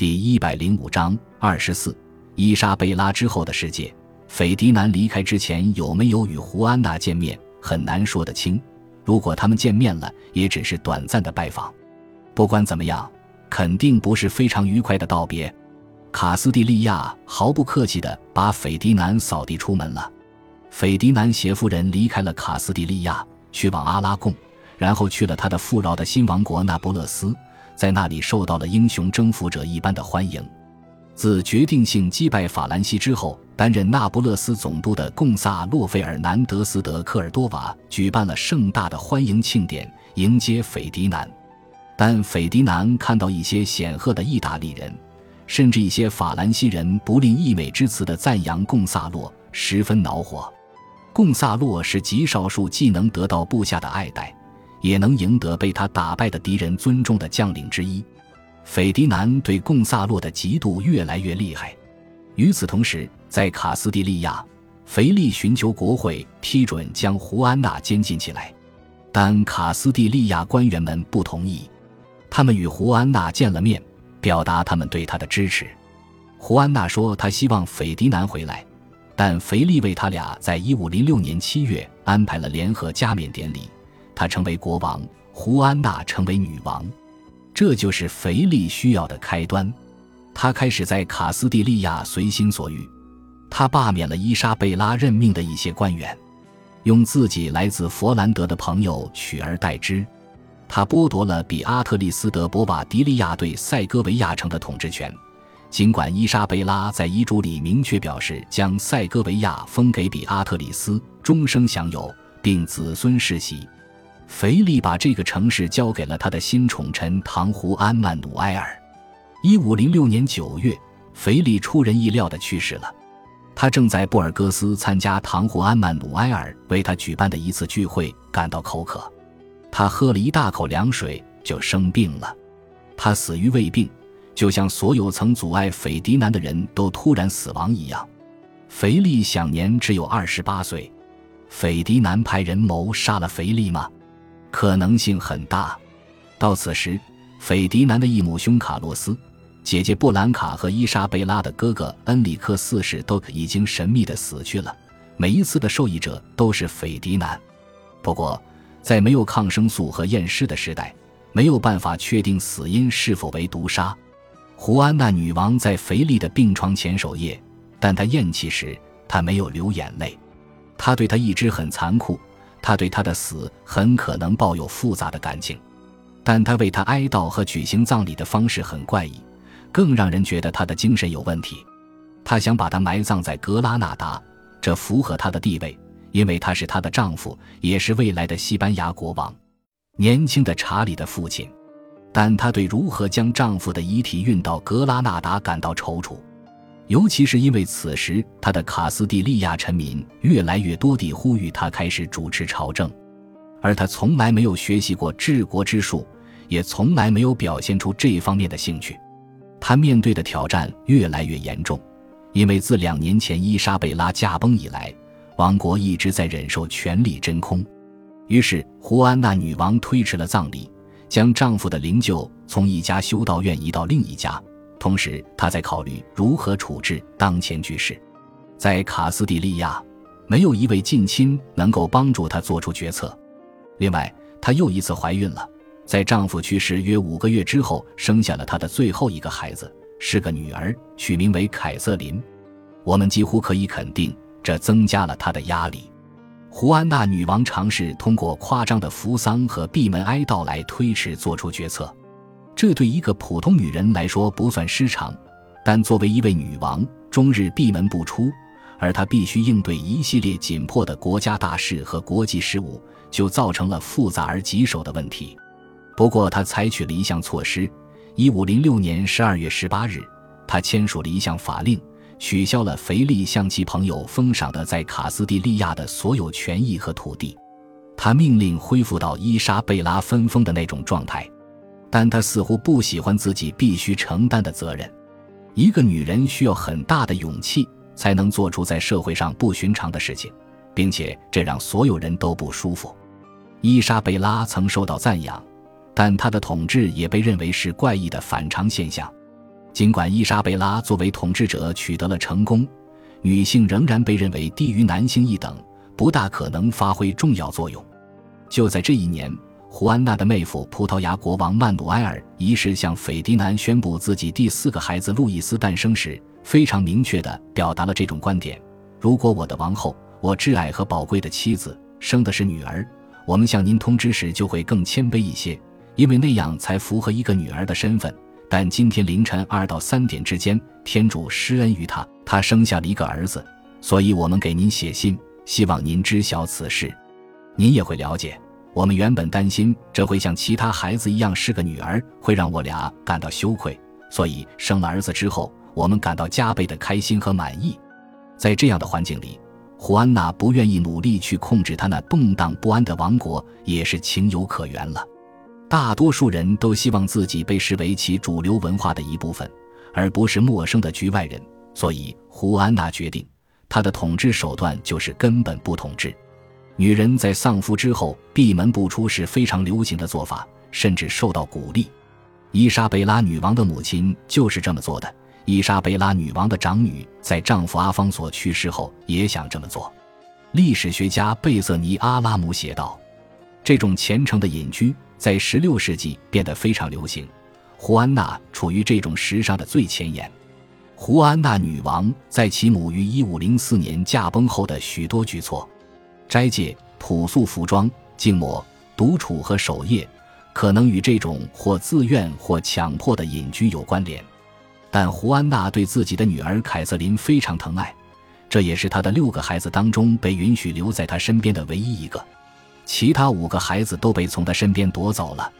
第一百零五章二十四，伊莎贝拉之后的世界。斐迪南离开之前有没有与胡安娜见面，很难说得清。如果他们见面了，也只是短暂的拜访。不管怎么样，肯定不是非常愉快的道别。卡斯蒂利亚毫不客气地把斐迪南扫地出门了。斐迪南携夫人离开了卡斯蒂利亚，去往阿拉贡，然后去了他的富饶的新王国那不勒斯。在那里受到了英雄征服者一般的欢迎。自决定性击败法兰西之后，担任那不勒斯总督的贡萨洛·费尔南德斯·德科尔多瓦举办了盛大的欢迎庆典，迎接斐迪南。但斐迪南看到一些显赫的意大利人，甚至一些法兰西人不吝溢美之词的赞扬贡萨洛，十分恼火。贡萨洛是极少数既能得到部下的爱戴。也能赢得被他打败的敌人尊重的将领之一。斐迪南对贡萨洛的嫉妒越来越厉害。与此同时，在卡斯蒂利亚，腓力寻求国会批准将胡安娜监禁起来，但卡斯蒂利亚官员们不同意。他们与胡安娜见了面，表达他们对她的支持。胡安娜说她希望斐迪南回来，但腓力为他俩在一五零六年七月安排了联合加冕典礼。他成为国王，胡安娜成为女王，这就是腓力需要的开端。他开始在卡斯蒂利亚随心所欲，他罢免了伊莎贝拉任命的一些官员，用自己来自佛兰德的朋友取而代之。他剥夺了比阿特利斯德博瓦迪利亚对塞戈维亚城的统治权，尽管伊莎贝拉在遗嘱里明确表示将塞戈维亚封给比阿特里斯，终生享有，并子孙世袭。腓力把这个城市交给了他的新宠臣唐胡安曼努埃尔。一五零六年九月，腓力出人意料的去世了。他正在布尔戈斯参加唐胡安曼努埃尔为他举办的一次聚会，感到口渴。他喝了一大口凉水就生病了。他死于胃病，就像所有曾阻碍斐迪南的人都突然死亡一样。腓力享年只有二十八岁。斐迪南派人谋杀了腓力吗？可能性很大。到此时，斐迪南的异母兄卡洛斯、姐姐布兰卡和伊莎贝拉的哥哥恩里克四世都已经神秘的死去了。每一次的受益者都是斐迪南。不过，在没有抗生素和验尸的时代，没有办法确定死因是否为毒杀。胡安娜女王在腓力的病床前守夜，但她咽气时，她没有流眼泪。她对他一直很残酷。他对他的死很可能抱有复杂的感情，但他为他哀悼和举行葬礼的方式很怪异，更让人觉得他的精神有问题。他想把他埋葬在格拉纳达，这符合他的地位，因为他是她的丈夫，也是未来的西班牙国王，年轻的查理的父亲。但她对如何将丈夫的遗体运到格拉纳达感到踌躇。尤其是因为此时，他的卡斯蒂利亚臣民越来越多地呼吁他开始主持朝政，而他从来没有学习过治国之术，也从来没有表现出这方面的兴趣。他面对的挑战越来越严重，因为自两年前伊莎贝拉驾崩以来，王国一直在忍受权力真空。于是，胡安娜女王推迟了葬礼，将丈夫的灵柩从一家修道院移到另一家。同时，他在考虑如何处置当前局势。在卡斯蒂利亚，没有一位近亲能够帮助她做出决策。另外，她又一次怀孕了，在丈夫去世约五个月之后，生下了她的最后一个孩子，是个女儿，取名为凯瑟琳。我们几乎可以肯定，这增加了她的压力。胡安娜女王尝试通过夸张的扶丧和闭门哀悼来推迟做出决策。这对一个普通女人来说不算失常，但作为一位女王，终日闭门不出，而她必须应对一系列紧迫的国家大事和国际事务，就造成了复杂而棘手的问题。不过，她采取了一项措施：一五零六年十二月十八日，她签署了一项法令，取消了腓力向其朋友封赏的在卡斯蒂利亚的所有权益和土地。他命令恢复到伊莎贝拉分封的那种状态。但她似乎不喜欢自己必须承担的责任。一个女人需要很大的勇气才能做出在社会上不寻常的事情，并且这让所有人都不舒服。伊莎贝拉曾受到赞扬，但她的统治也被认为是怪异的反常现象。尽管伊莎贝拉作为统治者取得了成功，女性仍然被认为低于男性一等，不大可能发挥重要作用。就在这一年，胡安娜的妹夫葡萄牙国王曼努埃尔一世向斐迪南宣布自己第四个孩子路易斯诞生时，非常明确地表达了这种观点：如果我的王后，我挚爱和宝贵的妻子生的是女儿，我们向您通知时就会更谦卑一些，因为那样才符合一个女儿的身份。但今天凌晨二到三点之间，天主施恩于他，他生下了一个儿子，所以我们给您写信，希望您知晓此事。您也会了解，我们原本担心这会像其他孩子一样是个女儿，会让我俩感到羞愧，所以生了儿子之后，我们感到加倍的开心和满意。在这样的环境里，胡安娜不愿意努力去控制她那动荡不安的王国，也是情有可原了。大多数人都希望自己被视为其主流文化的一部分，而不是陌生的局外人。所以，胡安娜决定，她的统治手段就是根本不统治。女人在丧夫之后闭门不出是非常流行的做法，甚至受到鼓励。伊莎贝拉女王的母亲就是这么做的。伊莎贝拉女王的长女在丈夫阿方索去世后也想这么做。历史学家贝瑟尼阿拉姆写道：“这种虔诚的隐居。”在16世纪变得非常流行，胡安娜处于这种时尚的最前沿。胡安娜女王在其母于1504年驾崩后的许多举措，斋戒、朴素服装、静默、独处和守夜，可能与这种或自愿或强迫的隐居有关联。但胡安娜对自己的女儿凯瑟琳非常疼爱，这也是她的六个孩子当中被允许留在她身边的唯一一个。其他五个孩子都被从她身边夺走了。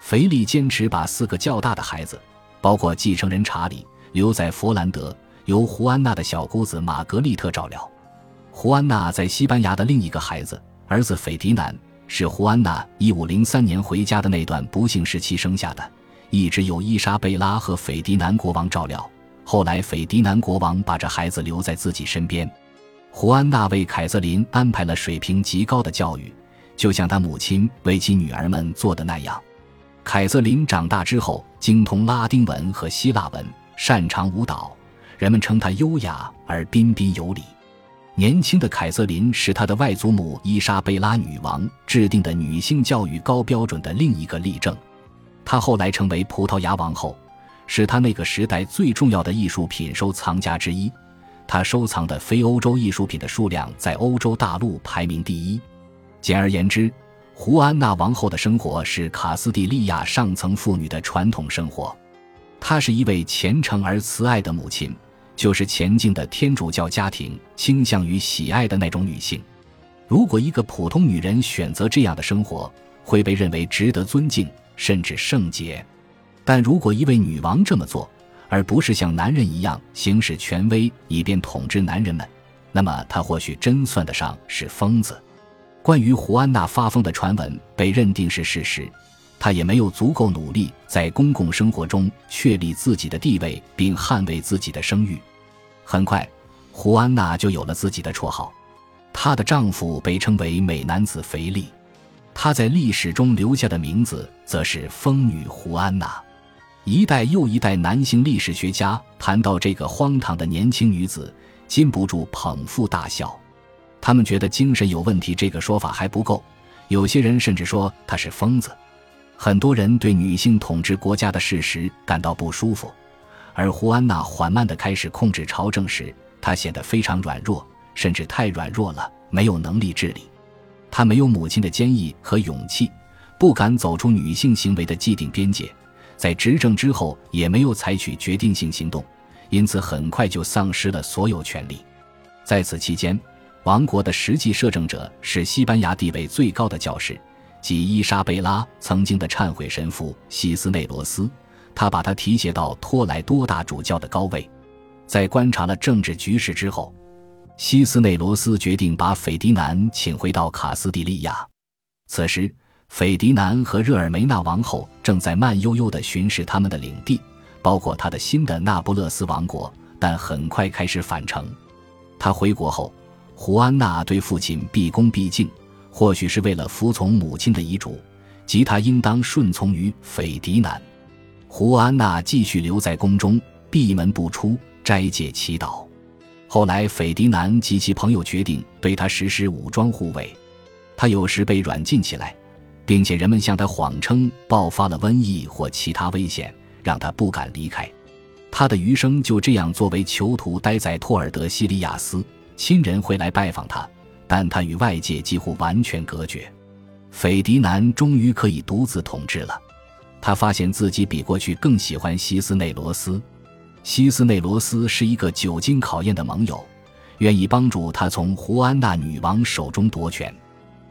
腓力坚持把四个较大的孩子，包括继承人查理，留在佛兰德，由胡安娜的小姑子玛格丽特照料。胡安娜在西班牙的另一个孩子，儿子斐迪南，是胡安娜1503年回家的那段不幸时期生下的，一直由伊莎贝拉和斐迪南国王照料。后来，斐迪南国王把这孩子留在自己身边。胡安娜为凯瑟琳安排了水平极高的教育。就像她母亲为其女儿们做的那样，凯瑟琳长大之后精通拉丁文和希腊文，擅长舞蹈。人们称她优雅而彬彬有礼。年轻的凯瑟琳是她的外祖母伊莎贝拉女王制定的女性教育高标准的另一个例证。她后来成为葡萄牙王后，是她那个时代最重要的艺术品收藏家之一。她收藏的非欧洲艺术品的数量在欧洲大陆排名第一。简而言之，胡安娜王后的生活是卡斯蒂利亚上层妇女的传统生活。她是一位虔诚而慈爱的母亲，就是前进的天主教家庭倾向于喜爱的那种女性。如果一个普通女人选择这样的生活，会被认为值得尊敬，甚至圣洁。但如果一位女王这么做，而不是像男人一样行使权威以便统治男人们，那么她或许真算得上是疯子。关于胡安娜发疯的传闻被认定是事实，她也没有足够努力在公共生活中确立自己的地位并捍卫自己的声誉。很快，胡安娜就有了自己的绰号，她的丈夫被称为美男子腓力，她在历史中留下的名字则是疯女胡安娜。一代又一代男性历史学家谈到这个荒唐的年轻女子，禁不住捧腹大笑。他们觉得精神有问题这个说法还不够，有些人甚至说她是疯子。很多人对女性统治国家的事实感到不舒服，而胡安娜缓慢地开始控制朝政时，她显得非常软弱，甚至太软弱了，没有能力治理。她没有母亲的坚毅和勇气，不敢走出女性行为的既定边界，在执政之后也没有采取决定性行动，因此很快就丧失了所有权利。在此期间。王国的实际摄政者是西班牙地位最高的教士，即伊莎贝拉曾经的忏悔神父西斯内罗斯。他把他提携到托莱多大主教的高位。在观察了政治局势之后，西斯内罗斯决定把斐迪南请回到卡斯蒂利亚。此时，斐迪南和热尔梅纳王后正在慢悠悠地巡视他们的领地，包括他的新的那不勒斯王国，但很快开始返程。他回国后。胡安娜对父亲毕恭毕敬，或许是为了服从母亲的遗嘱，即他应当顺从于斐迪南。胡安娜继续留在宫中，闭门不出，斋戒祈祷。后来，斐迪南及其朋友决定对他实施武装护卫，他有时被软禁起来，并且人们向他谎称爆发了瘟疫或其他危险，让他不敢离开。他的余生就这样作为囚徒待在托尔德西利亚斯，亲人会来拜访他，但他与外界几乎完全隔绝。斐迪南终于可以独自统治了，他发现自己比过去更喜欢西斯内罗斯。西斯内罗斯是一个久经考验的盟友，愿意帮助他从胡安娜女王手中夺权。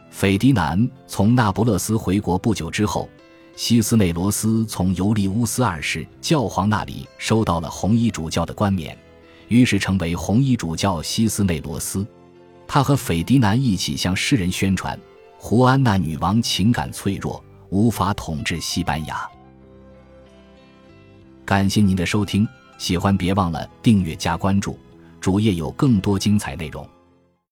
斐迪南从那不勒斯回国不久之后，西斯内罗斯从尤利乌斯二世教皇那里收到了红衣主教的冠冕，于是成为红衣主教西斯内罗斯。他和斐迪南一起向世人宣传，胡安娜女王情感脆弱，无法统治西班牙。感谢您的收听。喜欢别忘了订阅加关注，主页有更多精彩内容。